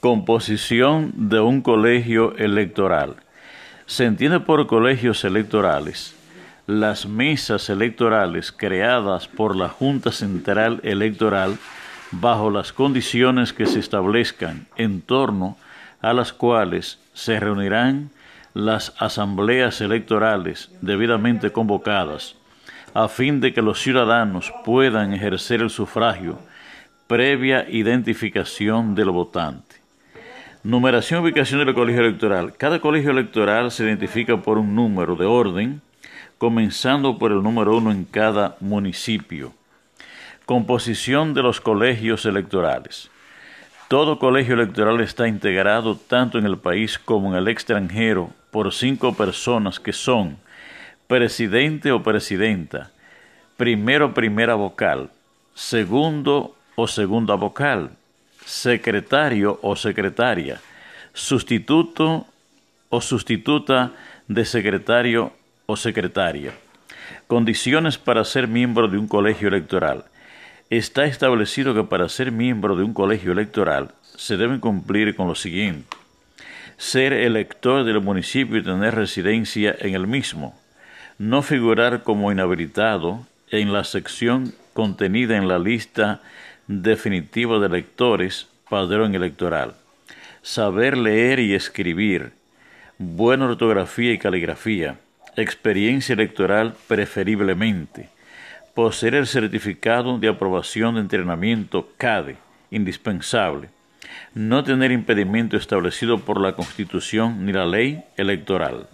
Composición de un colegio electoral. Se entiende por colegios electorales las mesas electorales creadas por la Junta Central Electoral bajo las condiciones que se establezcan en torno a las cuales se reunirán las asambleas electorales debidamente convocadas a fin de que los ciudadanos puedan ejercer el sufragio previa identificación del votante. Numeración y ubicación del colegio electoral. Cada colegio electoral se identifica por un número de orden, comenzando por el número uno en cada municipio. Composición de los colegios electorales. Todo colegio electoral está integrado tanto en el país como en el extranjero por cinco personas que son presidente o presidenta, primero primera vocal, segundo o segunda vocal, secretario o secretaria, sustituto o sustituta de secretario o secretaria. Condiciones para ser miembro de un colegio electoral. Está establecido que para ser miembro de un colegio electoral se deben cumplir con lo siguiente. Ser elector del municipio y tener residencia en el mismo. No figurar como inhabilitado en la sección contenida en la lista definitivo de electores, padrón electoral. Saber leer y escribir, buena ortografía y caligrafía, experiencia electoral preferiblemente, poseer el certificado de aprobación de entrenamiento CADE, indispensable, no tener impedimento establecido por la Constitución ni la ley electoral.